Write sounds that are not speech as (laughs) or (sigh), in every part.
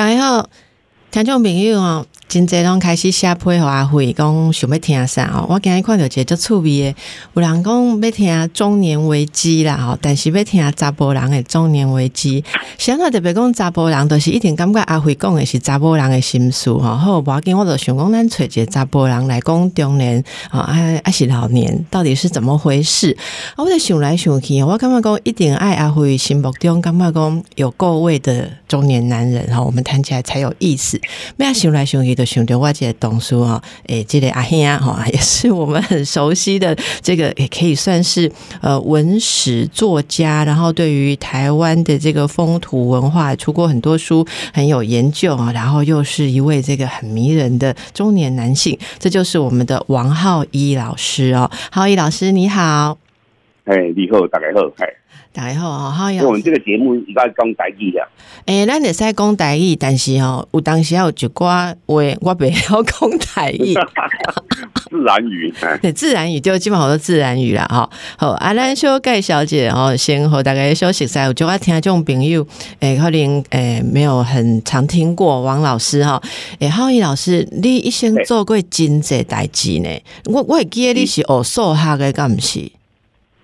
大家好，听众朋友哦。真济拢开始写批互阿辉，讲想要听啥哦。我今日看到一个足趣味诶，有人讲要听中年危机啦吼，但是要听查甫人诶中年危机。现在特别讲查甫人，都是一定感觉阿辉讲诶是查甫人诶心事吼。好，无要紧，我就想讲咱找一个查甫人来讲中年啊，还还是老年，到底是怎么回事？啊我就想来想去，我感觉讲一定爱阿辉心目中感觉讲有够位的中年男人哈，我们谈起来才有意思。咩想来想去。就想到我这个董事啊，诶，这个阿兄啊，也是我们很熟悉的这个，也可以算是呃文史作家，然后对于台湾的这个风土文化出过很多书，很有研究啊，然后又是一位这个很迷人的中年男性，这就是我们的王浩一老师哦，浩一老师你好，哎，你好，大家好，哎。大家好，好，我们这个节目应该讲台语的。诶，咱会使讲台语，但是吼，有当时有一寡话，我袂晓讲台语。(laughs) 自然语，对，自然语就基本上都自然语啦。吼，好，阿兰修盖小姐，吼，先和大家休息下，我就爱听这种朋友，诶，可能诶没有很常听过王老师哈。诶，浩毅老师，你一生做过真济代志呢？我我会记得你是学数学的，敢毋是？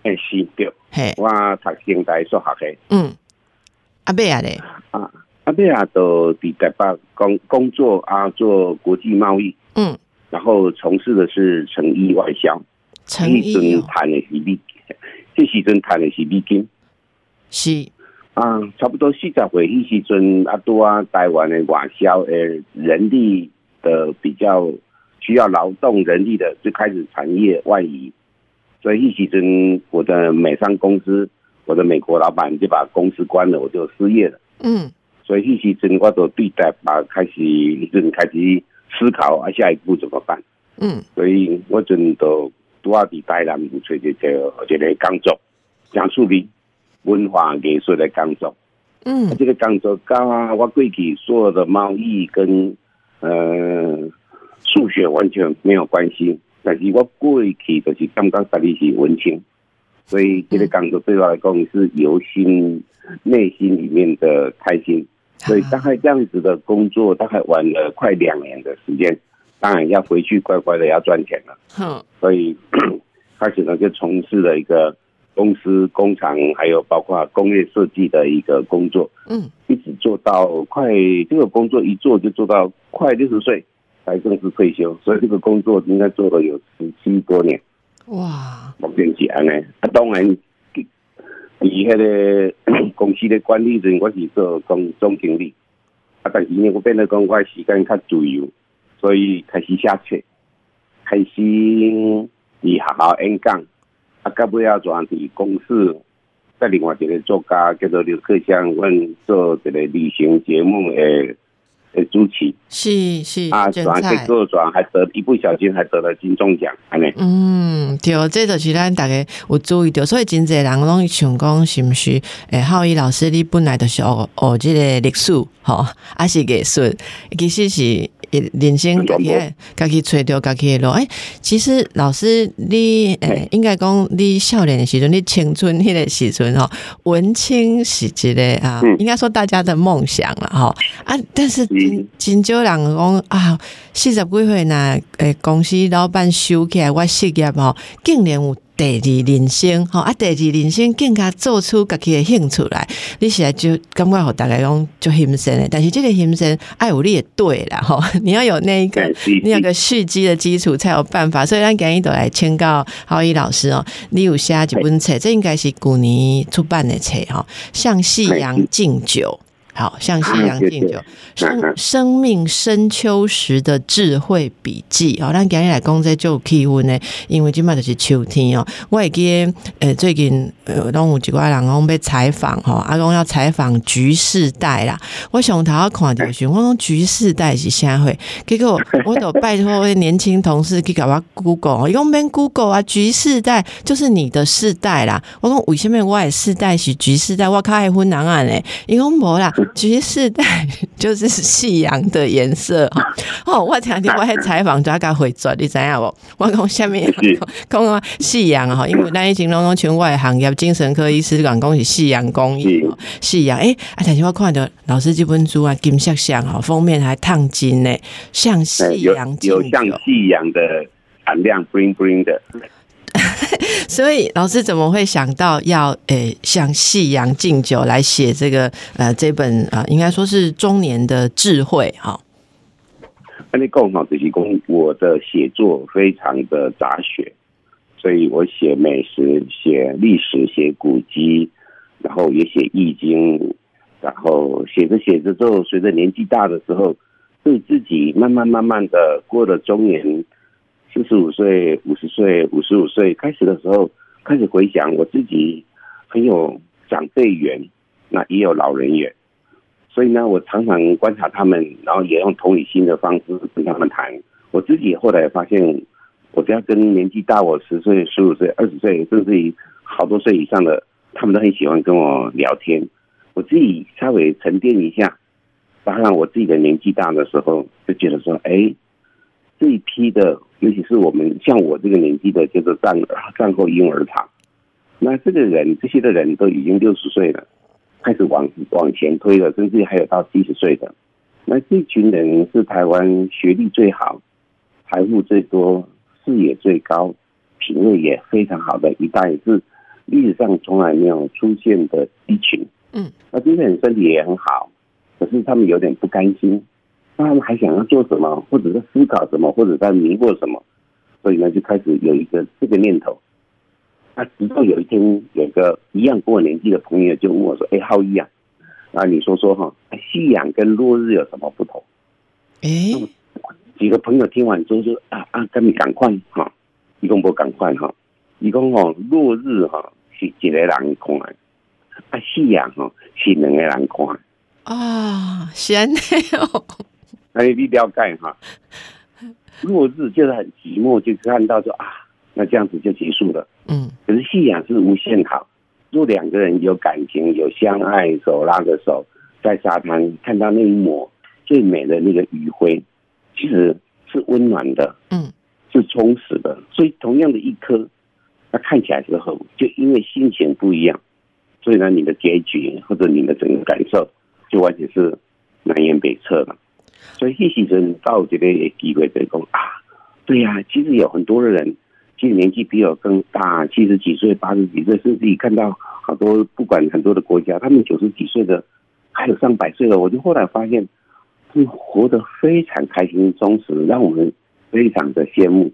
诶，是对。我读现代数学的。嗯，阿贝亚咧，啊，阿贝亚都伫台北工工作啊，做国际贸易。嗯，然后从事的是成衣外销。成衣谈的是美，这时阵谈的是美金。是啊，差不多四十岁迄时阵，啊多啊，台湾的外销诶，人力的比较需要劳动人力的，就开始产业外移。所以一时阵，我的美商公司，我的美国老板就把公司关了，我就失业了。嗯，所以一时阵，我都对待把开始一阵开始思考啊，下一步怎么办？嗯，所以我阵都拄啊伫台南找一个一个工作，讲处理文化艺术的工作。嗯，这个工作跟我过去所有的贸易跟呃数学完全没有关系。但是我过去就是刚刚实力是文青，所以这个工作对我来讲是由心内心里面的开心。所以大概这样子的工作，大概玩了快两年的时间，当然要回去乖乖的要赚钱了。嗯，所以开始呢就从事了一个公司工厂，还有包括工业设计的一个工作。嗯，一直做到快这个工作一做就做到快六十岁。才正式退休，所以这个工作应该做了有十七多年。哇！目前是安尼，啊，当然，以迄个公司的管理人，我是做总总经理。啊，但是呢，我变得讲我时间较自由，所以开始写册，开始伫学校演讲，啊，到尾啊，转伫公司，在另外一个作家叫做刘克湘，阮做一个旅行节目诶。朱奇是是啊，转去做转，还得一不小心还得了金钟奖，安尼。嗯，对，这就是咱大家有注意到，所以真侪人拢想讲，是毋是？诶，浩一老师，你本来就是学学这个历史，吼，还是艺术，其实是。人生家己家己找着家己的路。哎，其实老师，你诶，应该讲你少年的时阵，你青春迄个时阵吼，文青是一个啊，应该说大家的梦想了吼啊。但是真真少人讲啊，四十几岁若，诶，公司老板收起来，我失业吼，竟然有。第二人生，吼啊！第二人生更加做出家己的兴趣来，你现在就感觉好大家讲就欣赏的，但是这个欣赏爱有你也对啦，吼！(laughs) 你要有那一个，你有个蓄积的基础才有办法。所以咱今日都来请教浩一老师哦，你有写一本册，这应该是古年出版的册吼，向夕阳敬酒。好，像夕阳敬酒，生生命深秋时的智慧笔记。哦，咱今日来讲这就气温呢，因为今麦就是秋天哦。我会记诶，最近呃，拢有几个人讲被采访吼，阿公要采访局世代啦。我上头看到时，我讲局世代是啥会？结果 (laughs) 我都拜托年轻同事去搞我 Google，用免 Google 啊，局世代就是你的世代啦。我讲为什么我的世代是局世代？我靠，爱分人啊嘞，因为无啦。橘世代就是夕阳的颜色哦。我听听我喺采访就个回转，你知影无？(laughs) 我讲下面 (laughs) 讲讲夕阳哈，因为咱以前拢拢全外行业精神科医师讲讲是夕阳工艺，夕阳诶，啊，但是我看到老师这本书啊，金色像哈，封面还烫金呢，像夕阳有像夕阳的闪亮，bling bling 的。(laughs) 所以老师怎么会想到要诶向夕阳敬酒来写这个呃这本啊应该说是中年的智慧哈？那你讲哈，就是讲我的写作非常的杂学，所以我写美食、写历史、写古籍，然后也写易经，然后写着写着之后，随着年纪大的时候，对自己慢慢慢慢的过了中年。四十五岁、五十岁、五十五岁开始的时候，开始回想我自己很有长辈缘，那也有老人缘，所以呢，我常常观察他们，然后也用同理心的方式跟他们谈。我自己后来发现，我只要跟年纪大我十岁、十五岁、二十岁，甚至于好多岁以上的，他们都很喜欢跟我聊天。我自己稍微沉淀一下，当然我自己的年纪大的时候，就觉得说，哎。这一批的，尤其是我们像我这个年纪的，就是战战后婴儿潮。那这个人，这些的人都已经六十岁了，开始往往前推了，甚至还有到七十岁的。那这群人是台湾学历最好、财富最多、视野最高、品味也非常好的一代，是历史上从来没有出现的一群。嗯，那这些人身体也很好，可是他们有点不甘心。他们还想要做什么，或者是思考什么，或者在迷惑什么，所以呢，就开始有一个这个念头。那直到有一天，有个一样跟我年纪的朋友就问我说：“哎，浩一啊，啊，你说说哈，夕阳跟落日有什么不同？”哎，几个朋友听完之后说：“啊啊，跟你赶快哈，一共不赶快哈，一共哦，落日哈是一个人看，啊，夕阳哈是两个人看。”啊，闲的哦。那你了解哈，(laughs) 落日就是很寂寞，就看到说啊，那这样子就结束了。嗯，可是信仰是无限好，若两个人有感情、有相爱，手拉着手在沙滩看到那一抹最美的那个余晖，其实是温暖的，嗯，是充实的。所以同样的一颗，它看起来之后，就因为心情不一样，所以呢，你的结局或者你的整个感受，就完全是南辕北辙了。所以，一时阵到这个机会就讲啊，对呀，其实有很多的人，其实年纪比我更大，七十几岁、八十几岁，甚至于看到好多不管很多的国家，他们九十几岁的，还有上百岁的。我就后来发现，他们活得非常开心、充实，让我们非常的羡慕。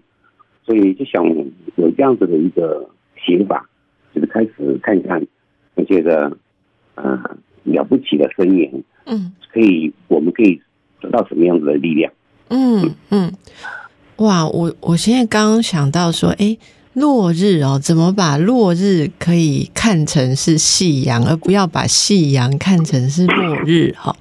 所以就想有这样子的一个想法，就是开始看看那些的啊了不起的声言，嗯，可以，我们可以。得到什么样子的力量？嗯嗯，哇！我我现在刚刚想到说，哎，落日哦，怎么把落日可以看成是夕阳，而不要把夕阳看成是落日？哈，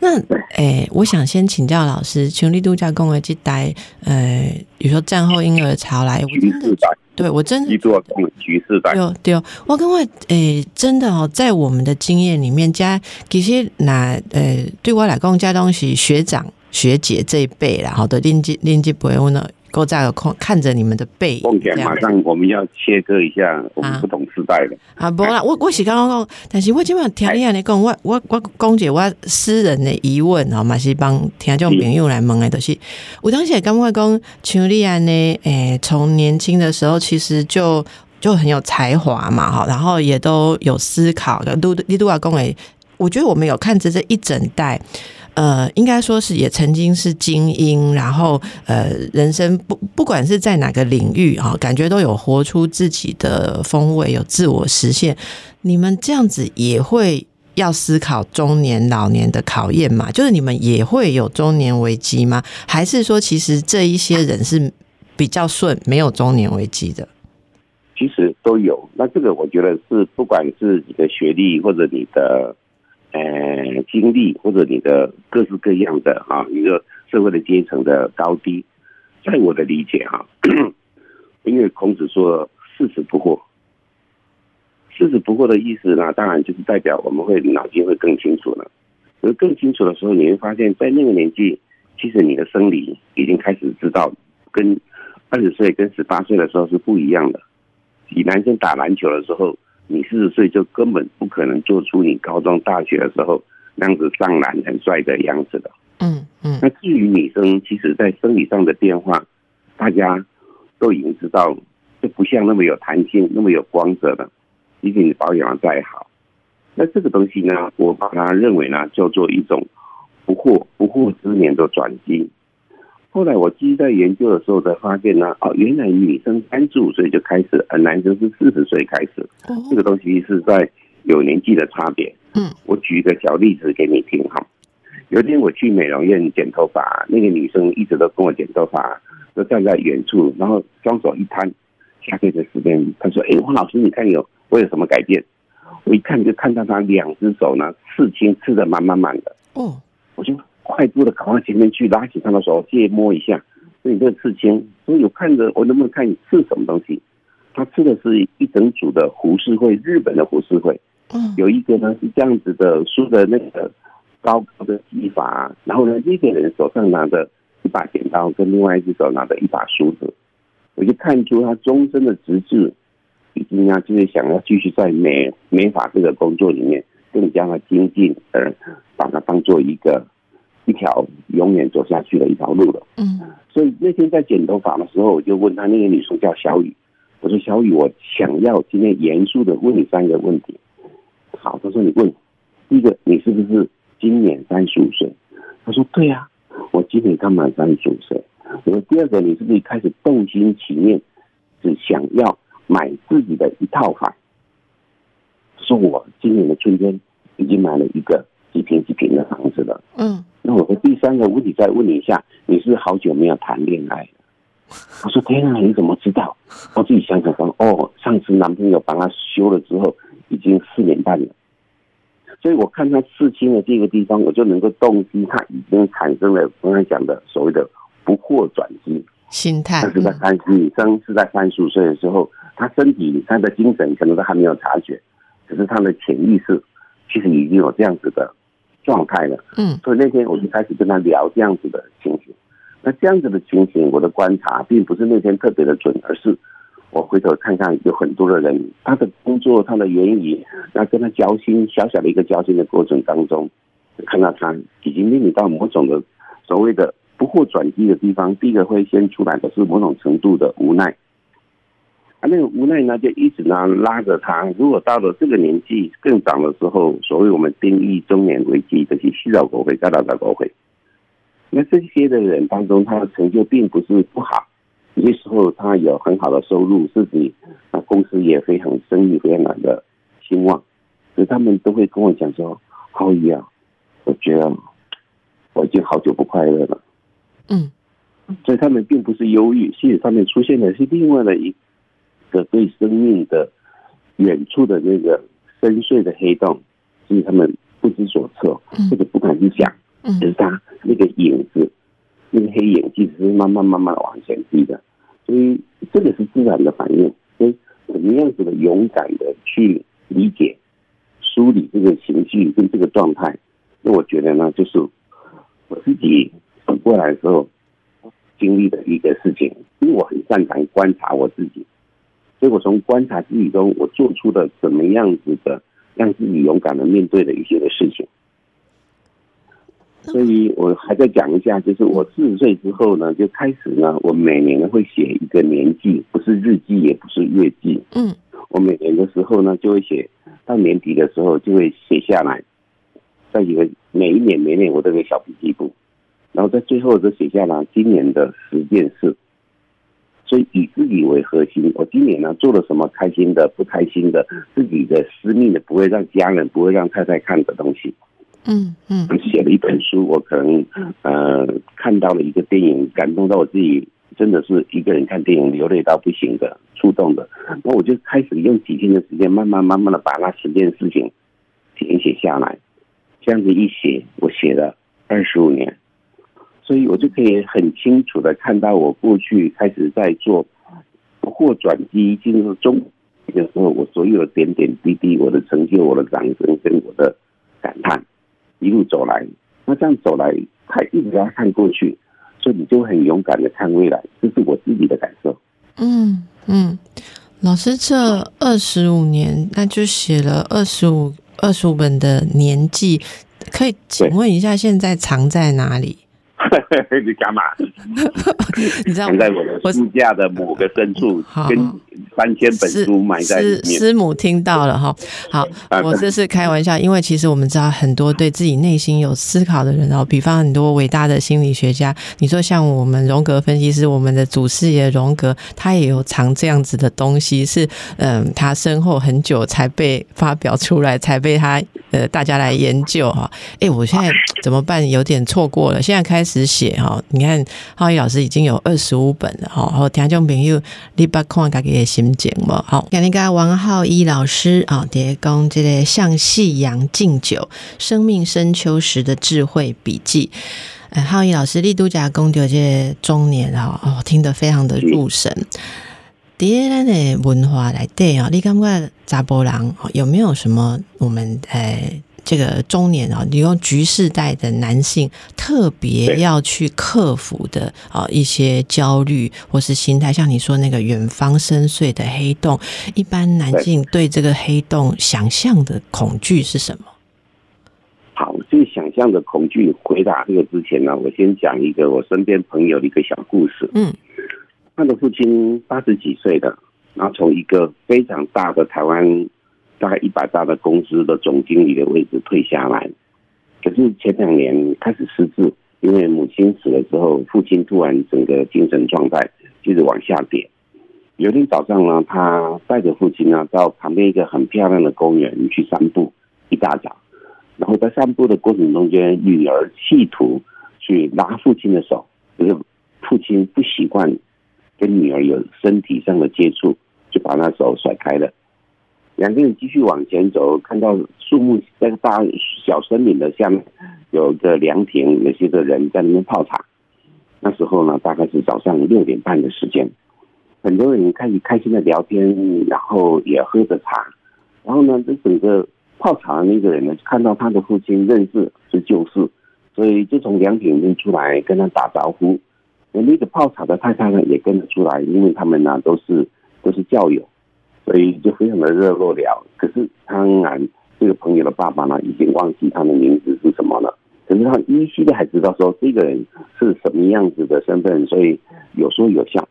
那哎，我想先请教老师，全力度假公园这代，呃，比如说战后婴儿潮来，我真的。对，我真记住啊局势在。对对，我跟我诶，真的哦，在我们的经验里面，加其实那诶，对我来讲，加东西学长学姐这一辈啦，好的，年纪年纪不会问了。够在有空看着你们的背，梦田马上我们要切割一下我们不同时代的啊，不啦，我我是刚刚讲，但是我今晚听你安尼讲，我我我讲解我私人的疑问哦，嘛是帮听众朋友来问的，都是我当时也刚刚讲，像你安呢，诶，从年轻的时候其实就就很有才华嘛，哈，然后也都有思考的，都你都要讲诶，我觉得我们有看着这一整代。呃，应该说是也曾经是精英，然后呃，人生不不管是在哪个领域啊，感觉都有活出自己的风味，有自我实现。你们这样子也会要思考中年、老年的考验嘛？就是你们也会有中年危机吗？还是说，其实这一些人是比较顺，没有中年危机的？其实都有。那这个我觉得是，不管是你的学历或者你的。呃，经历或者你的各式各样的哈，一个社会的阶层的高低，在我的理解哈，因为孔子说四十不惑，四十不惑的意思呢，当然就是代表我们会脑筋会更清楚了。而更清楚的时候，你会发现在那个年纪，其实你的生理已经开始知道，跟二十岁跟十八岁的时候是不一样的。以男生打篮球的时候，你四十岁就根本不可能做出你高中、大学的时候那样子上篮很帅的样子的。嗯嗯。那至于女生，其实在生理上的变化，大家都已经知道，就不像那么有弹性、那么有光泽的。即使你保养的再好，那这个东西呢，我把它认为呢，叫做一种不惑不惑之年的转机。后来我继续在研究的时候，才发现呢，哦，原来女生三十五岁就开始，而男生是四十岁开始。这个东西是在有年纪的差别。嗯，我举一个小例子给你听哈。有一天我去美容院剪头发，那个女生一直都跟我剪头发，就站在远处，然后双手一摊。下课的时间，她说：“哎，王老师，你看有我有什么改变？”我一看就看到她两只手呢，刺青刺的满满满的。哦，我就。快步的跑到前面去，拉起他的手，借摸一下。所以你这个刺青，所以有看着我能不能看你刺什么东西？他刺的是一整组的胡氏会，日本的胡氏会。嗯，有一个呢是这样子的梳的那个高高的技法，然后呢一个人手上拿着一把剪刀，跟另外一只手拿着一把梳子，我就看出他终身的直至一定要，就是想要继续在美美法这个工作里面更加的精进，而把它当做一个。一条永远走下去的一条路了。嗯，所以那天在剪头发的时候，我就问他那个女生叫小雨，我说小雨，我想要今天严肃的问你三个问题。好，他说你问，第一个你是不是今年三十五岁？他说对呀，我今年刚满三十五岁。我说第二个你是不是开始动心起念，只想要买自己的一套房？说我今年的春天已经买了一个几平几平的房子了。嗯。那我的第三个问题再问你一下，你是好久没有谈恋爱了？我说天啊，你怎么知道？我自己想想说，哦，上次男朋友帮他修了之后，已经四年半了。所以我看他刺青的这个地方，我就能够洞悉他已经产生了刚才讲的所谓的不惑转机心态。但是在三十女生是在三十五岁的时候，她身体、她的精神可能都还没有察觉，可是她的潜意识其实已经有这样子的。状态了，嗯，所以那天我就开始跟他聊这样子的情形。那这样子的情形，我的观察并不是那天特别的准，而是我回头看看，有很多的人，他的工作、他的原因，那跟他交心，小小的一个交心的过程当中，看到他已经面临到某种的所谓的不惑转机的地方。第一个会先出来的是某种程度的无奈。啊，那个无奈呢，就一直呢拉着他。如果到了这个年纪更长的时候，所谓我们定义中年危机，这些洗澡国会、干老的国会，那这些的人当中，他的成就并不是不好。有些时候他有很好的收入，自己啊公司也非常生意非常的兴旺，所以他们都会跟我讲说：“浩宇啊，我觉得我已经好久不快乐了。”嗯，所以他们并不是忧郁，其实他们出现的是另外的一。的对生命的远处的那个深邃的黑洞，其实他们不知所措，或者不敢去想。只是他那个影子，那个黑影，其实是慢慢慢慢往前低的。所以这个是自然的反应。所以怎么样子的勇敢的去理解、梳理这个情绪跟这个状态，那我觉得呢，就是我自己走过来的时候经历的一个事情。因为我很擅长观察我自己。所以我从观察自己中，我做出的怎么样子的让自己勇敢的面对的一些的事情。所以我还在讲一下，就是我四十岁之后呢，就开始呢，我每年会写一个年记，不是日记，也不是月记。嗯，我每年的时候呢，就会写到年底的时候就会写下来，在一个每一年每年我都有小笔记簿，然后在最后就写下来今年的十件事。所以以自己为核心，我今年呢做了什么开心的、不开心的、自己的私密的，不会让家人、不会让太太看的东西。嗯嗯。写了一本书，我可能呃看到了一个电影，感动到我自己，真的是一个人看电影流泪到不行的、触动的。那我就开始用几天的时间，慢慢慢慢的把那十件事情填写下来。这样子一写，我写了二十五年。所以我就可以很清楚的看到，我过去开始在做或转机进入中的时候，我所有的点点滴滴，我的成就，我的掌声跟我的感叹，一路走来，那这样走来，他一直要看过去，所以你就很勇敢的看未来，这是我自己的感受。嗯嗯，老师这二十五年，那就写了二十五二十五本的年纪，可以请问一下，现在藏在哪里？(laughs) 你干嘛？(laughs) 你知道藏在我的书架的某个深处，跟三千本书埋在里面。师母听到了哈，好，(laughs) 我这是开玩笑，因为其实我们知道很多对自己内心有思考的人哦，比方很多伟大的心理学家，你说像我们荣格分析师，我们的祖师爷荣格，他也有藏这样子的东西，是嗯，他身后很久才被发表出来，才被他呃大家来研究哈。哎，我现在怎么办？有点错过了，现在开始写哈。你看浩宇老师已经有二十五本了哈，好，听众朋友，你把看家己的心情嘛。好，今日王浩一老师啊，叠讲这个向夕阳敬酒，生命深秋时的智慧笔记。呃，浩一老师力度加讲到这中年啊，哦，听得非常的入神。第二的文化来对啊，你感觉查波郎有没有什么我们呃？这个中年啊，你用局世代的男性特别要去克服的啊一些焦虑或是心态，像你说那个远方深邃的黑洞，一般男性对这个黑洞想象的恐惧是什么？好，这个想象的恐惧，回答这个之前呢，我先讲一个我身边朋友的一个小故事。嗯，他的父亲八十几岁的，然后从一个非常大的台湾。大概一百大的公司的总经理的位置退下来，可是前两年开始失智，因为母亲死了之后，父亲突然整个精神状态就是往下跌。有天早上呢，他带着父亲呢到旁边一个很漂亮的公园去散步，一大早，然后在散步的过程中间，女儿企图去拉父亲的手，可是父亲不习惯跟女儿有身体上的接触，就把那手甩开了。两个人继续往前走，看到树木在大小森林的下面有个凉亭，有些的人在那边泡茶。那时候呢，大概是早上六点半的时间，很多人开始开心的聊天，然后也喝着茶。然后呢，这整个泡茶的那个人呢，看到他的父亲认识是旧事，所以就从凉亭里面出来跟他打招呼。那个泡茶的太太呢，也跟着出来，因为他们呢都是都是教友。所以就非常的热络了。可是当然，这个朋友的爸爸呢，已经忘记他的名字是什么了。可是他依稀的还知道说这个人是什么样子的身份，所以有说有笑。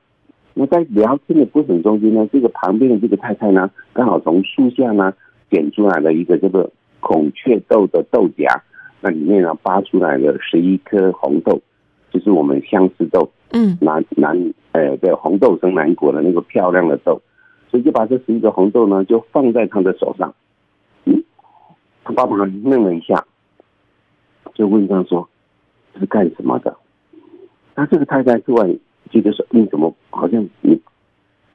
那在聊天的过程中间呢，这个旁边的这个太太呢，刚好从树下呢捡出来了一个这个孔雀豆的豆荚，那里面呢扒出来了十一颗红豆，就是我们相思豆，嗯，南南呃对红豆生南国的那个漂亮的豆。就把这十一个红豆呢，就放在他的手上。嗯，他爸爸愣了一下，就问他说：“这是干什么的？”那这个太太突然觉得说：“你怎么好像你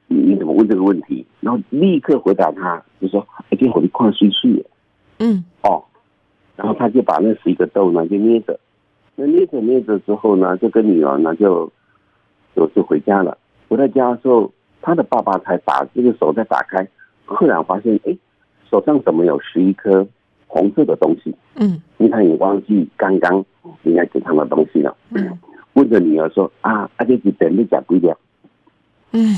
你你怎么问这个问题？”然后立刻回答他，就说：“一定我的矿水水。”嗯，哦，然后他就把那十一个豆呢就捏着，那捏着捏着之后呢，就跟女儿呢就就就回家了。回到家的时候。他的爸爸才把这个手再打开，赫然发现，哎，手上怎么有十一颗红色的东西？嗯，因为他也忘记刚刚应该给他的东西了。嗯，问着女儿说：“啊，阿姐姐等你讲不了。”嗯，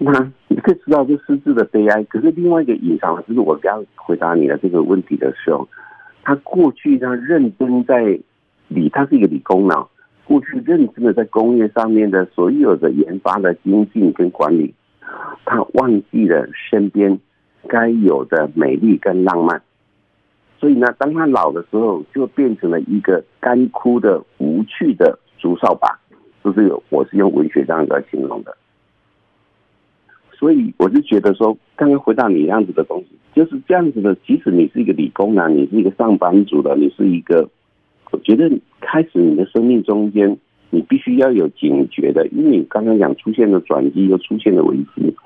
那你可以知道这失智的悲哀。可是另外一个隐藏的就是我刚回答你的这个问题的时候，他过去他认真在理，他是一个理工脑。过去认真的在工业上面的所有的研发的精进跟管理，他忘记了身边该有的美丽跟浪漫，所以呢，当他老的时候，就变成了一个干枯的无趣的竹扫把，就是我是用文学这样子来形容的。所以我就觉得说，刚刚回答你样子的东西，就是这样子的。即使你是一个理工男，你是一个上班族的，你是一个。我觉得开始你的生命中间，你必须要有警觉的，因为你刚刚讲出现了转机，又出现了危机，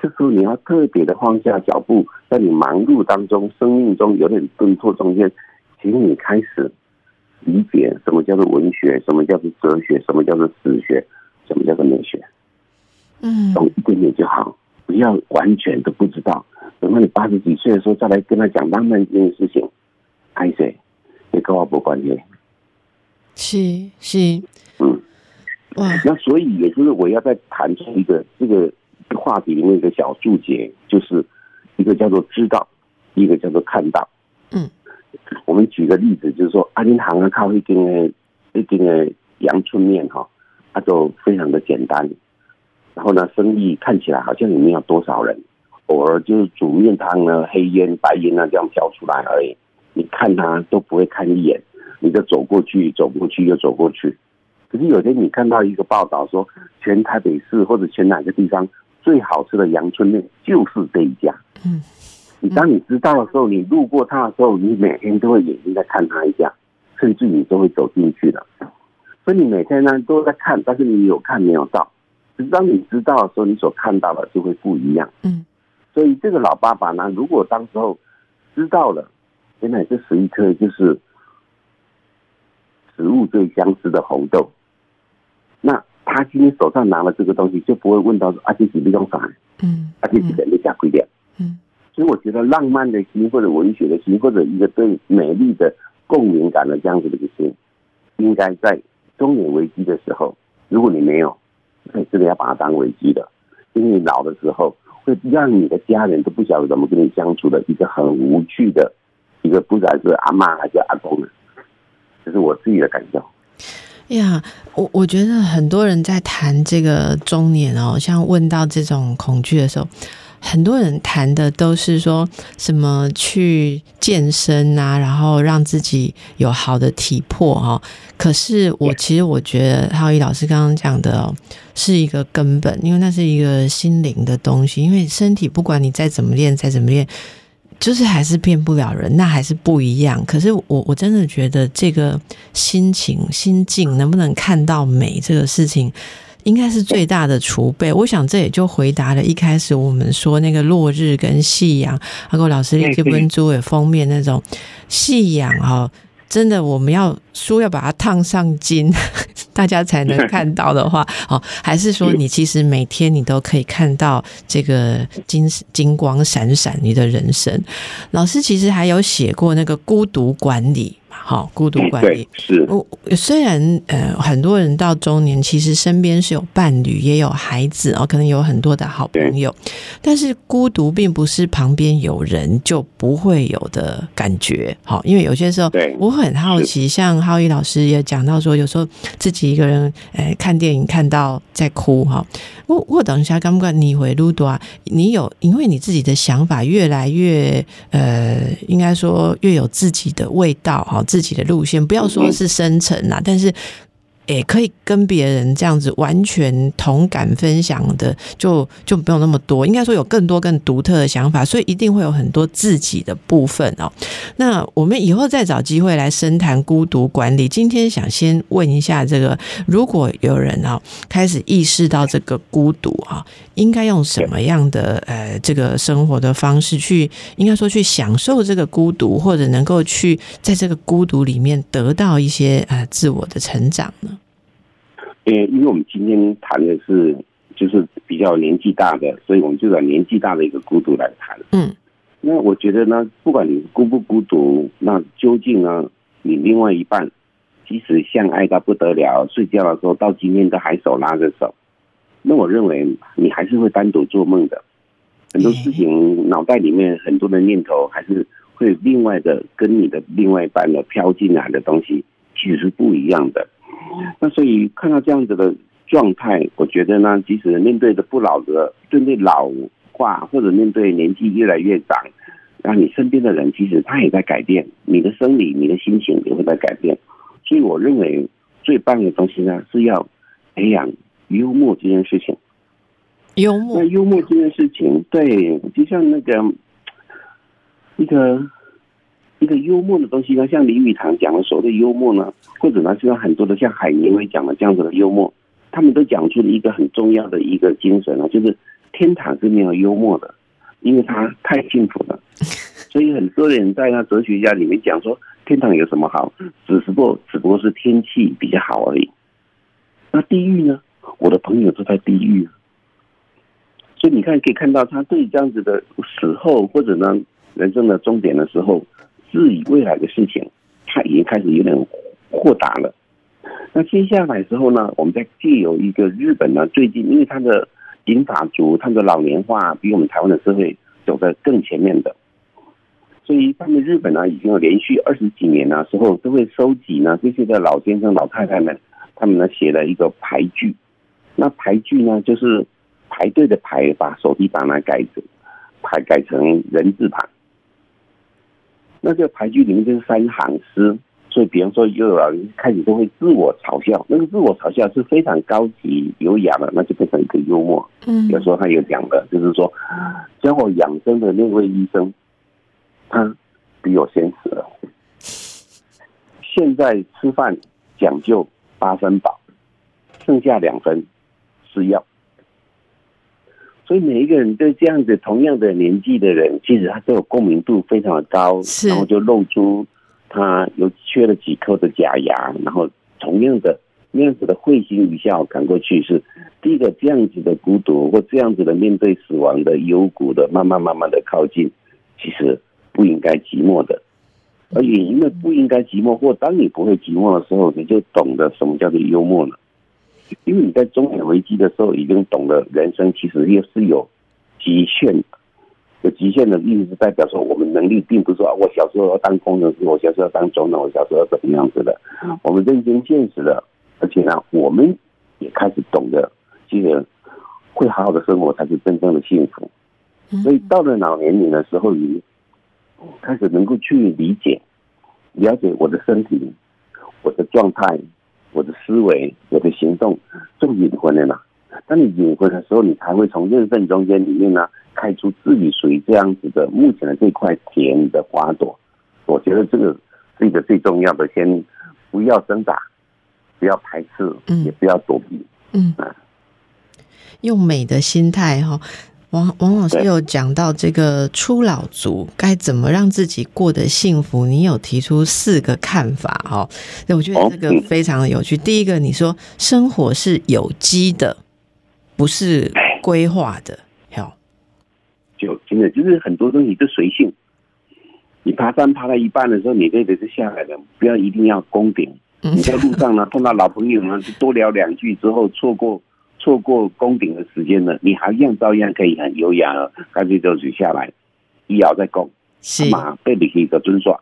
这时候你要特别的放下脚步，在你忙碌当中，生命中有点顿挫中间，请你开始理解什么叫做文学，什么叫做哲学，什么叫做史学，什么叫做美学，嗯，懂一点点就好，不要完全都不知道。等到你八十几岁的时候，再来跟他讲浪漫这件事情，爱谁？你跟我没关系。是是，嗯，哇，那所以也就是我要再谈出一个这个话题里面一个小注解，就是一个叫做知道，一个叫做看到。嗯，我们举个例子，就是说阿金行啊靠一间的一定的阳春面哈，它就非常的简单，然后呢，生意看起来好像也没有多少人，偶尔就是煮面汤呢，黑烟白烟啊这样飘出来而已，你看它都不会看一眼，你就走过去，走过去又走过去。可是有天你看到一个报道说，全台北市或者全哪个地方最好吃的阳春面就是这一家。嗯，你当你知道的时候，你路过它的时候，你每天都会眼睛在看它一下，甚至你都会走进去的。所以你每天呢都在看，但是你有看没有到。只是当你知道的时候，你所看到的就会不一样。嗯，所以这个老爸爸呢，如果当时候知道了，原来这十一颗就是食物最相似的红豆，那他今天手上拿了这个东西，就不会问到说啊，这是你种啥？嗯，啊，这是人的加贵点。嗯，所以我觉得浪漫的心，或者文学的心，或者一个对美丽的共鸣感的这样子的一个心，应该在中年危机的时候，如果你没有，那你真的要把它当危机的，因为你老的时候会让你的家人都不晓得怎么跟你相处的一个很无趣的一个，不管是阿妈还是阿公的，这是我自己的感受。呀，我我觉得很多人在谈这个中年哦，像问到这种恐惧的时候，很多人谈的都是说什么去健身啊，然后让自己有好的体魄哈、哦。可是我其实我觉得浩一老师刚刚讲的，是一个根本，因为那是一个心灵的东西，因为身体不管你再怎么练，再怎么练。就是还是变不了人，那还是不一样。可是我我真的觉得这个心情心境能不能看到美这个事情，应该是最大的储备。我想这也就回答了一开始我们说那个落日跟夕阳，阿狗老师这本书的封面那种夕阳哈。真的，我们要书要把它烫上金，(laughs) 大家才能看到的话，(laughs) 哦，还是说你其实每天你都可以看到这个金金光闪闪你的人生。老师其实还有写过那个孤独管理。好，孤独管理是。我虽然呃，很多人到中年，其实身边是有伴侣，也有孩子哦，可能有很多的好朋友，但是孤独并不是旁边有人就不会有的感觉。好，因为有些时候，我很好奇，像浩一老师也讲到说，有时候自己一个人呃看电影看到在哭哈。我我等一下，刚刚你回路多啊，你有因为你自己的想法越来越呃，应该说越有自己的味道哈。自己的路线，不要说是深沉啦，但是也可以跟别人这样子完全同感分享的，就就没有那么多。应该说有更多更独特的想法，所以一定会有很多自己的部分哦。那我们以后再找机会来深谈孤独管理。今天想先问一下，这个如果有人啊开始意识到这个孤独啊，应该用什么样的呃这个生活的方式去，应该说去享受这个孤独，或者能够去在这个孤独里面得到一些呃自我的成长呢？呃，因为我们今天谈的是就是比较年纪大的，所以我们就找年纪大的一个孤独来谈。嗯，那我觉得呢，不管你孤不孤独，那究竟呢，你另外一半即使相爱到不得了，睡觉的时候到今天都还手拉着手，那我认为你还是会单独做梦的。很多事情脑袋里面很多的念头，还是会另外的跟你的另外一半的飘进来的东西，其实是不一样的。那所以看到这样子的状态，我觉得呢，即使面对着不老的，面对老化或者面对年纪越来越长，然后你身边的人其实他也在改变，你的生理、你的心情也会在改变。所以我认为最棒的东西呢，是要培养幽默这件事情。幽默，那幽默这件事情，对，就像那个一个。一个幽默的东西呢，像林语堂讲的所谓的幽默呢，或者呢，像很多的像海明威讲的这样子的幽默，他们都讲出了一个很重要的一个精神啊，就是天堂是没有幽默的，因为它太幸福了。所以很多人在那哲学家里面讲说，天堂有什么好？只是不只不过是天气比较好而已。那地狱呢？我的朋友都在地狱，所以你看可以看到他对这样子的死后或者呢人生的终点的时候。至于未来的事情，他已经开始有点豁达了。那接下来之后呢，我们再借由一个日本呢，最近因为他的银发族，他的老年化比我们台湾的社会走在更前面的，所以他们日本呢已经有连续二十几年呢时候都会收集呢这些的老先生老太太们，他们呢写了一个牌具。那牌具呢就是排队的排，把手提把它改成排改成人字旁。那这个牌具里面就是三行诗。所以，比方说，幼儿园开始都会自我嘲笑，那个自我嘲笑是非常高级、优雅的，那就变成一个幽默。嗯，有时候他有讲的，就是说，教我养生的那位医生，他比我先死了。现在吃饭讲究八分饱，剩下两分是药。所以每一个人对这样子同样的年纪的人，其实他都有共鸣度非常的高，然后就露出。他有缺了几颗的假牙，然后同样的那样子的会心一笑赶过去，是第一个这样子的孤独或这样子的面对死亡的幽谷的，慢慢慢慢的靠近，其实不应该寂寞的，而也因为不应该寂寞，或当你不会寂寞的时候，你就懂得什么叫做幽默了，因为你在中年危机的时候已经懂得人生其实也是有极限的。有极限的意思是代表说，我们能力并不是说，我小时候要当工程师，我小时候要当总统，我小时候要怎么样子的。我们认真现实了，而且呢，我们也开始懂得，其实会好好的生活才是真正的幸福。所以到了老年龄的时候，你开始能够去理解、了解我的身体、我的状态、我的思维、我的行动，就隐魂了嘛。当你隐魂的时候，你才会从认份中间里面呢。开出自己属于这样子的目前的这块田的花朵，我觉得这个是一个最重要的，先不要挣扎，不要排斥，也不要躲避，嗯，用美的心态哈。王王老师有讲到这个初老族该怎么让自己过得幸福，你有提出四个看法哈。那我觉得这个非常的有趣。第一个，你说生活是有机的，不是规划的。就真的就是很多东西都随性。你爬山爬到一半的时候，你累的是下来的，不要一定要攻顶。你在路上呢碰到老朋友呢，就多聊两句之后，错过错过攻顶的时间了，你还一样照样可以很优雅，干脆就取下来，一咬再攻，马被你一个尊耍。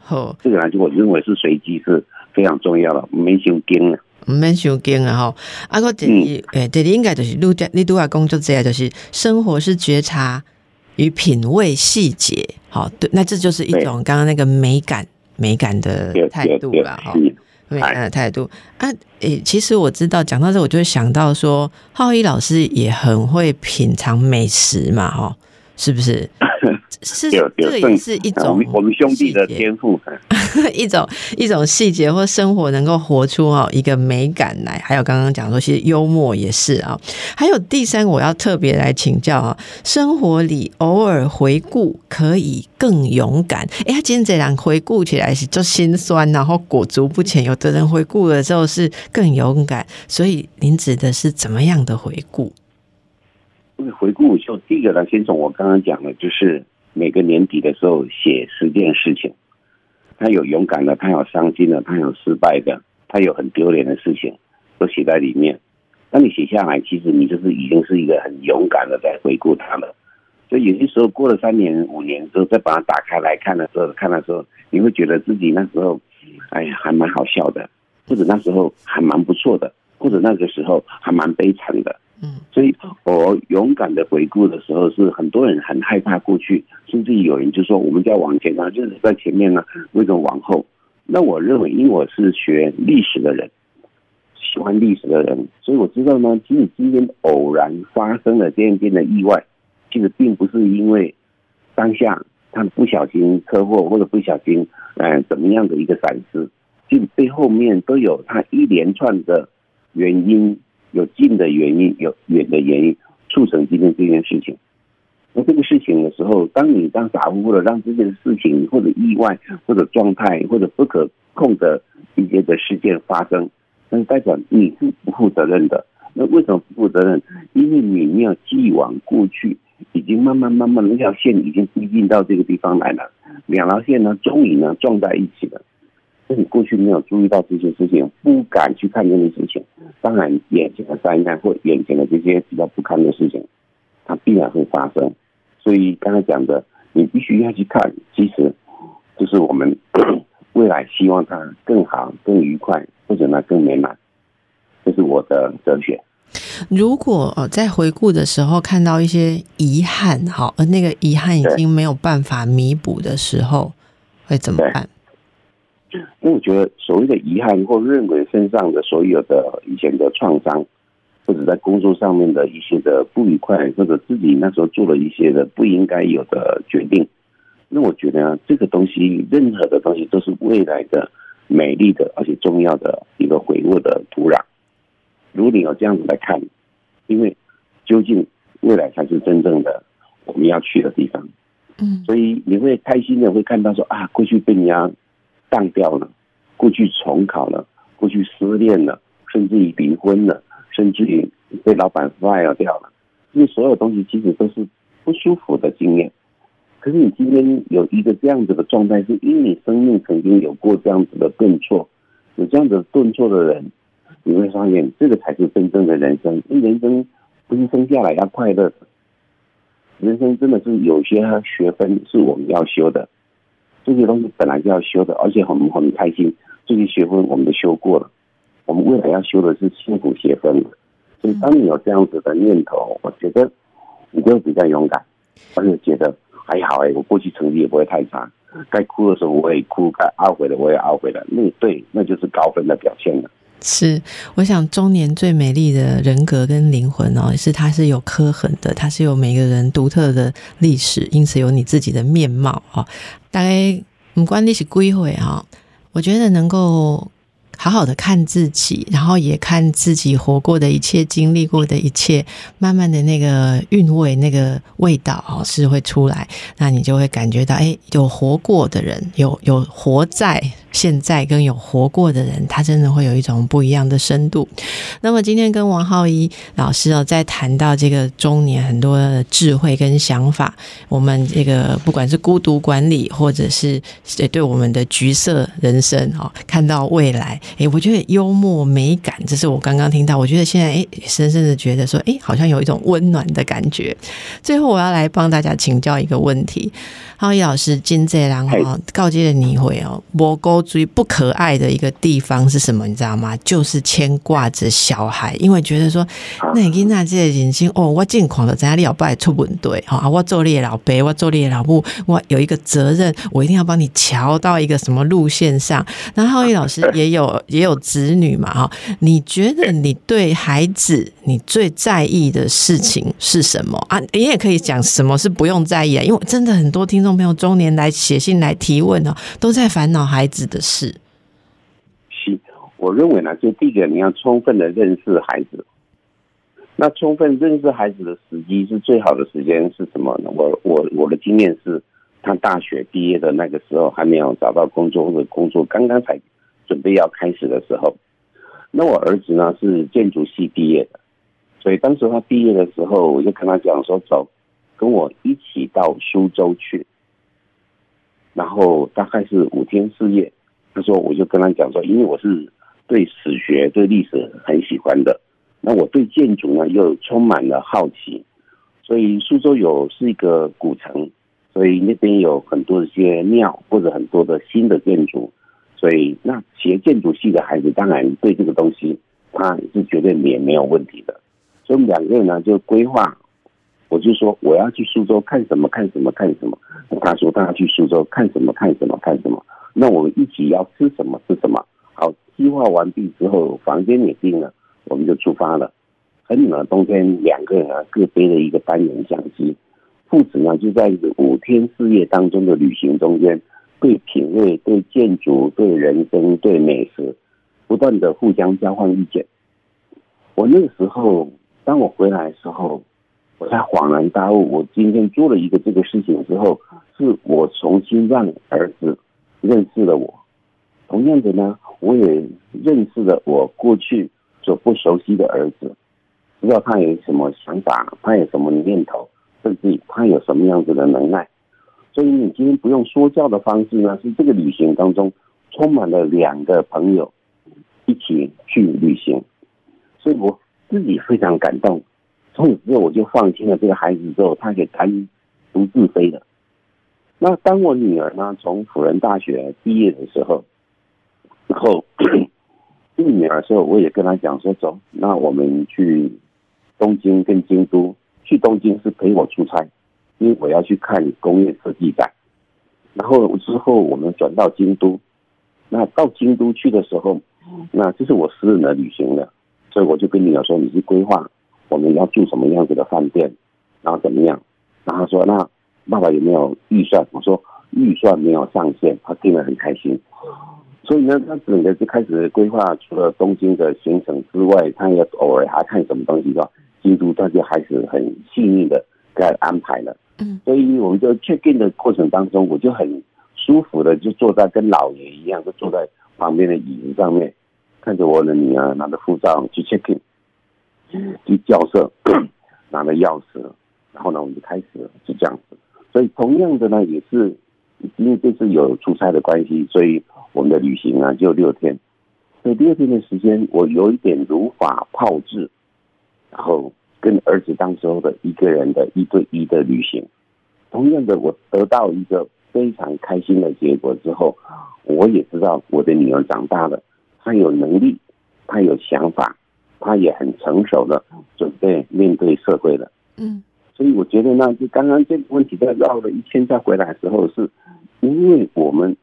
好，这个呢就我认为是随机是非常重要的，没想惊啊。唔免伤惊啊！吼，啊，我第二，诶，第二应该就是录你都要工作这样，就是生活是觉察与品味细节，好，对，那这就是一种刚刚那个美感、美感的态度了，哈，美感的态度啊，诶，其实我知道讲到这，我就会想到说，浩一老师也很会品尝美食嘛，哈，是不是？(laughs) 是，这个也是一种我们兄弟的天赋，(laughs) 一种一种细节或生活能够活出哦一个美感来。还有刚刚讲说，其实幽默也是啊。还有第三，我要特别来请教啊，生活里偶尔回顾可以更勇敢。哎，今天这样回顾起来是就心酸，然后裹足不前。有的人回顾了之后是更勇敢，所以您指的是怎么样的回顾？回顾就第一个呢，先从我刚刚讲的，就是每个年底的时候写十件事情，他有勇敢的，他有伤心的，他有失败的，他有很丢脸的事情，都写在里面。当你写下来，其实你就是已经是一个很勇敢的在回顾他了。所以有些时候过了三年、五年之后，再把它打开来看的时候，看的时候，你会觉得自己那时候，哎呀，还蛮好笑的，或者那时候还蛮不错的，或者那个时候还蛮悲惨的。嗯，所以我勇敢的回顾的时候，是很多人很害怕过去，甚至有人就说我们在往前啊，就是在前面呢，为什么往后？那我认为，因为我是学历史的人，喜欢历史的人，所以我知道呢，其实今天偶然发生了这样一件的意外，其实并不是因为当下他不小心车祸或者不小心，呃，怎么样的一个闪失，其实背后面都有他一连串的原因。有近的原因，有远的原因，促成今天这件事情。那这个事情的时候，当你当傻乎乎的让这件事情或者意外或者状态或者不可控的一些的事件发生，那代表你是不负责任的。那为什么不负责任？因为你没有既往过去，已经慢慢慢慢那条线已经逼近到这个地方来了，两条线呢终于呢撞在一起了。是你过去没有注意到这些事情，不敢去看这些事情，当然眼前的灾难或眼前的这些比较不堪的事情，它必然会发生。所以刚才讲的，你必须要去看，其实就是我们 (coughs) 未来希望它更好、更愉快，或者呢更美满，这是我的哲学。如果呃在回顾的时候看到一些遗憾，好，而那个遗憾已经没有办法弥补的时候，会怎么办？因为我觉得所谓的遗憾，或认为身上的所有的以前的创伤，或者在工作上面的一些的不愉快，或者自己那时候做了一些的不应该有的决定，那我觉得这个东西，任何的东西都是未来的美丽的而且重要的一个回顾的土壤。如果你有这样子来看，因为究竟未来才是真正的我们要去的地方，嗯，所以你会开心的会看到说啊，过去被人家当掉了，过去重考了，过去失恋了，甚至于离婚了，甚至于被老板 fire 掉了，因为所有东西其实都是不舒服的经验。可是你今天有一个这样子的状态，是因为你生命曾经有过这样子的顿挫，有这样子顿挫的人。你会发现，这个才是真正的人生。因为人生不是生下来要快乐的，人生真的是有些学分是我们要修的，这些东西本来就要修的，而且很很开心。这些学分我们都修过了，我们未来要修的是幸福学分。所以，当你有这样子的念头，我觉得你就比较勇敢，而且觉得还好哎，我过去成绩也不会太差。该哭的时候我也哭，该懊悔的我也懊悔了。那对，那就是高分的表现了。是，我想中年最美丽的人格跟灵魂哦，是它是有刻痕的，它是有每个人独特的历史，因此有你自己的面貌哦。大概我们关历史归回哈，我觉得能够。好好的看自己，然后也看自己活过的一切、经历过的一切，慢慢的那个韵味、那个味道哦，是会出来。那你就会感觉到，哎，有活过的人，有有活在现在，跟有活过的人，他真的会有一种不一样的深度。那么今天跟王浩一老师哦，在谈到这个中年很多的智慧跟想法，我们这个不管是孤独管理，或者是对我们的橘色人生哦，看到未来。哎，我觉得幽默美感，这是我刚刚听到。我觉得现在哎，深深的觉得说，哎，好像有一种温暖的感觉。最后，我要来帮大家请教一个问题。浩一老师，金泽郎哈告诫了你会哦，我沟最不可爱的一个地方是什么？你知道吗？就是牵挂着小孩，因为觉得说，那你跟那这些人心哦，我尽狂的在你要拜出问对哈，我做你的老伯，我做你的老母，我有一个责任，我一定要帮你瞧到一个什么路线上。那浩一老师也有也有子女嘛哈？你觉得你对孩子你最在意的事情是什么啊？你也可以讲什么是不用在意啊，因为真的很多听众。朋友中年来写信来提问哦，都在烦恼孩子的事。是，我认为呢，就第一个，你要充分的认识孩子。那充分认识孩子的时机是最好的时间是什么呢？我我我的经验是，他大学毕业的那个时候还没有找到工作，或者工作刚刚才准备要开始的时候。那我儿子呢是建筑系毕业的，所以当时他毕业的时候，我就跟他讲说走。跟我一起到苏州去，然后大概是五天四夜。他说，我就跟他讲说，因为我是对史学、对历史很喜欢的，那我对建筑呢又充满了好奇，所以苏州有是一个古城，所以那边有很多一些庙或者很多的新的建筑，所以那学建筑系的孩子当然对这个东西他是绝对也没有问题的，所以我们两个人呢就规划。我就说我要去苏州看什么看什么看什么，他说他要去苏州看什么看什么看什么，那我们一起要吃什么吃什么。好，计划完毕之后，房间也定了，我们就出发了。很冷的冬天，两个人啊各背了一个单人相机，父子呢就在五天四夜当中的旅行中间，对品味、对建筑、对人生、对美食，不断的互相交换意见。我那个时候，当我回来的时候。我才恍然大悟，我今天做了一个这个事情之后，是我重新让儿子认识了我。同样的呢，我也认识了我过去所不熟悉的儿子，知道他有什么想法，他有什么念头，甚至他有什么样子的能耐。所以你今天不用说教的方式呢，是这个旅行当中充满了两个朋友一起去旅行，所以我自己非常感动。从此之后，我就放心了这个孩子之后，他可以单独自飞了。那当我女儿呢从辅仁大学毕业的时候，然后这个 (clears throat) 女儿的时候，我也跟她讲说：“走，那我们去东京跟京都。去东京是陪我出差，因为我要去看工业设计展。然后之后我们转到京都，那到京都去的时候，那这是我私人的旅行了，所以我就跟女儿说：你去规划我们要住什么样子的饭店，然后怎么样？然后说那。”爸爸有没有预算？我说预算没有上限，他听得很开心。所以呢，他整个就开始规划，除了东京的行程之外，他也偶尔还看什么东西，是吧？京都他就还是很细腻的给他安排了。嗯，所以我们就 check in 的过程当中，我就很舒服的就坐在跟老爷一样，就坐在旁边的椅子上面，看着我的女儿拿着护照去 check in，去教室，(clears throat) 拿着钥匙，然后呢，我们就开始了，就这样子。所以，同样的呢，也是因为这次有出差的关系，所以我们的旅行啊就六天。所以六天的时间，我有一点如法炮制，然后跟儿子当时候的一个人的一对一的旅行。同样的，我得到一个非常开心的结果之后，我也知道我的女儿长大了，她有能力，他有想法，他也很成熟的准备面对社会了。嗯。所以我觉得呢，就刚刚这个问题在绕了一圈再回来的时候，是因为我们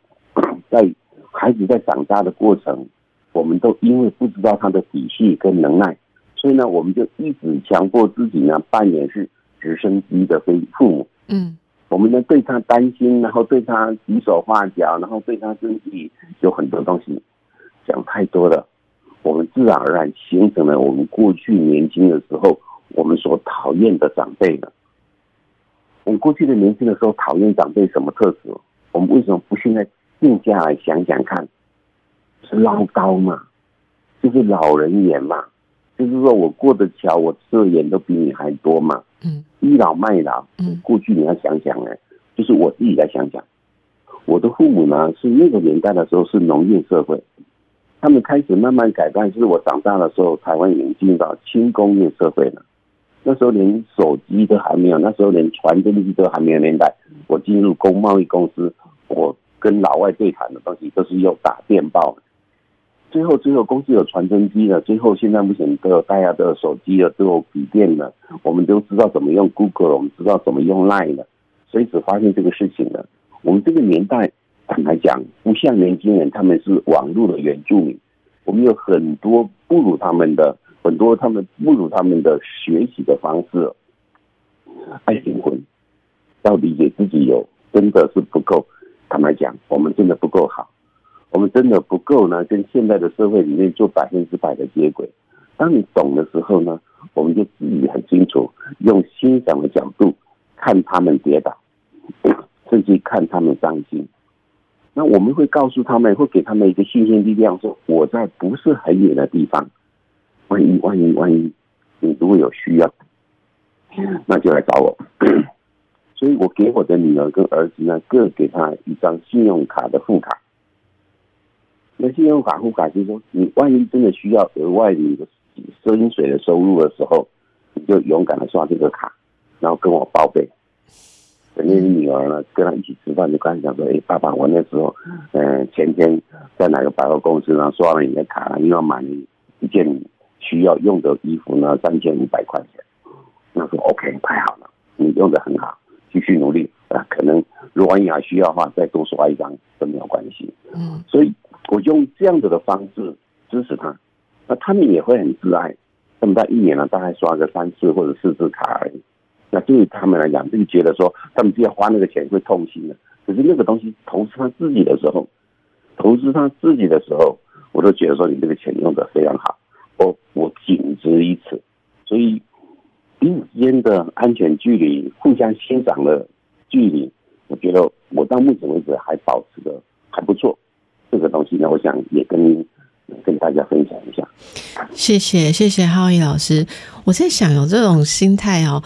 在孩子在长大的过程，我们都因为不知道他的底细跟能耐，所以呢，我们就一直强迫自己呢扮演是直升机的飞父母。嗯，我们呢对他担心，然后对他指手画脚，然后对他身体有很多东西讲太多了，我们自然而然形成了我们过去年轻的时候。我们所讨厌的长辈了？我们过去的年轻的时候讨厌长辈什么特质？我们为什么不现在静下来想想看？是唠叨嘛？就是老人言嘛？就是说我过得巧，我吃的盐都比你还多嘛？嗯，倚老卖老。嗯，过去你要想想哎，就是我自己来想想，我的父母呢是那个年代的时候是农业社会，他们开始慢慢改变，就是我长大的时候，台湾已经进入到轻工业社会了。那时候连手机都还没有，那时候连传真机都还没有年代。我进入工贸易公司，我跟老外对谈的东西都是用打电报。最后，最后公司有传真机了，最后现在目前都有大家都有手机了，都有笔电了，我们都知道怎么用 Google，我们知道怎么用 Line 了。所以只发现这个事情了。我们这个年代坦白讲，不像年轻人，他们是网络的原住民，我们有很多不如他们的。很多他们不如他们的学习的方式，爱情婚，要理解自己有真的是不够。坦白讲，我们真的不够好，我们真的不够呢，跟现在的社会里面做百分之百的接轨。当你懂的时候呢，我们就自己很清楚，用欣赏的角度看他们跌倒，甚至看他们伤心。那我们会告诉他们，会给他们一个信心力量，说我在不是很远的地方。万一万一万一，你如果有需要，那就来找我。(clears throat) 所以我给我的女儿跟儿子呢，各给他一张信用卡的副卡。那信用卡副卡就是说，你万一真的需要额外你的薪水的收入的时候，你就勇敢的刷这个卡，然后跟我报备。等你女儿呢，跟他一起吃饭，就跟他讲说：“哎，爸爸，我那时候，嗯，前天在哪个百货公司呢刷了你的卡，又要买一件。”需要用的衣服呢，三千五百块钱。那说 OK，太好了，你用的很好，继续努力啊。可能如果你还需要的话，再多刷一张都没有关系。嗯，所以我用这样子的方式支持他，那他们也会很自爱。那么在一年呢，大概刷个三次或者四次卡而已。那对于他们来讲，就觉得说他们就要花那个钱会痛心的。可是那个东西投资他自己的时候，投资他自己的时候，我都觉得说你这个钱用的非常好。我我仅止于此，所以彼此之间的安全距离、互相欣赏的距离，我觉得我到目前为止还保持的还不错。这个东西呢，我想也跟跟大家分享一下。谢谢谢谢浩毅老师，我在想有这种心态哦，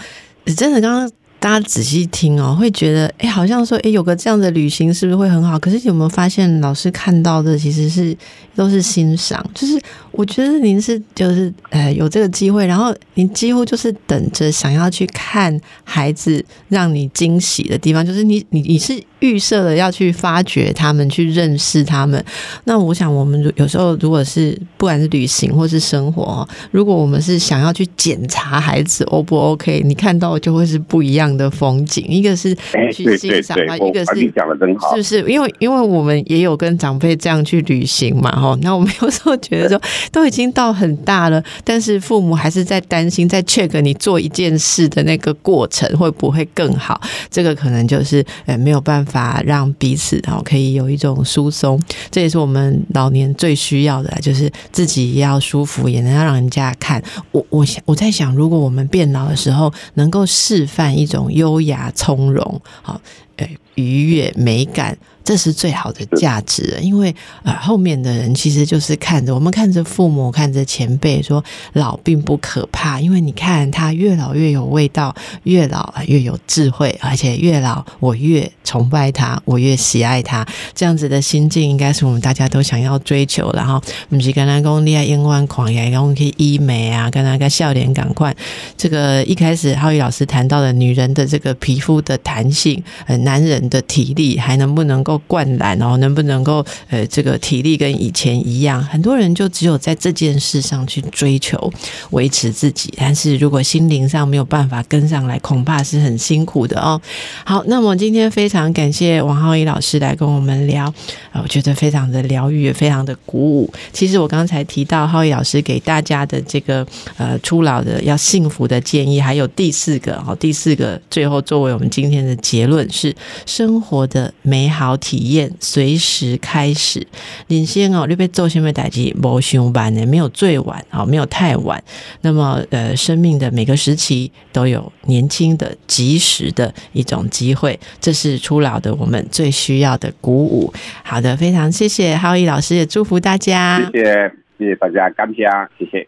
真的刚刚。大家仔细听哦，会觉得哎，好像说哎，有个这样的旅行是不是会很好？可是有没有发现，老师看到的其实是都是欣赏。就是我觉得您是就是呃有这个机会，然后您几乎就是等着想要去看孩子让你惊喜的地方，就是你你你是预设了要去发掘他们，去认识他们。那我想，我们有时候如果是不管是旅行或是生活，如果我们是想要去检查孩子 O 不 OK，你看到就会是不一样。的风景，一个是去欣赏啊，一个是讲的真好，是不是？因为因为我们也有跟长辈这样去旅行嘛，哈。那我们有时候觉得说，(laughs) 都已经到很大了，但是父母还是在担心，在 check 你做一件事的那个过程会不会更好？这个可能就是呃没有办法让彼此然后可以有一种疏松。这也是我们老年最需要的，就是自己要舒服，也能让人家看。我我想我在想，如果我们变老的时候能够示范一种。优雅从容，好，诶，愉悦美感。这是最好的价值，因为呃，后面的人其实就是看着我们，看着父母，看着前辈，说老并不可怕，因为你看他越老越有味道，越老越有智慧，而且越老我越崇拜他，我越喜爱他，这样子的心境应该是我们大家都想要追求。然后，不是跟他讲恋爱英万狂呀，然后可以医美啊，跟他个笑脸赶快。这个一开始浩宇老师谈到的女人的这个皮肤的弹性，呃，男人的体力还能不能够？灌篮哦，能不能够呃，这个体力跟以前一样？很多人就只有在这件事上去追求维持自己，但是如果心灵上没有办法跟上来，恐怕是很辛苦的哦。好，那么今天非常感谢王浩一老师来跟我们聊，啊，我觉得非常的疗愈，也非常的鼓舞。其实我刚才提到浩一老师给大家的这个呃初老的要幸福的建议，还有第四个哦，第四个最后作为我们今天的结论是生活的美好。体验随时开始，领先哦，你被做什么代际无上班呢？没有最晚哦，没有太晚。那么呃，生命的每个时期都有年轻的、及时的一种机会，这是初老的我们最需要的鼓舞。好的，非常谢谢浩毅老师，也祝福大家。谢谢，谢谢大家，感谢，谢谢。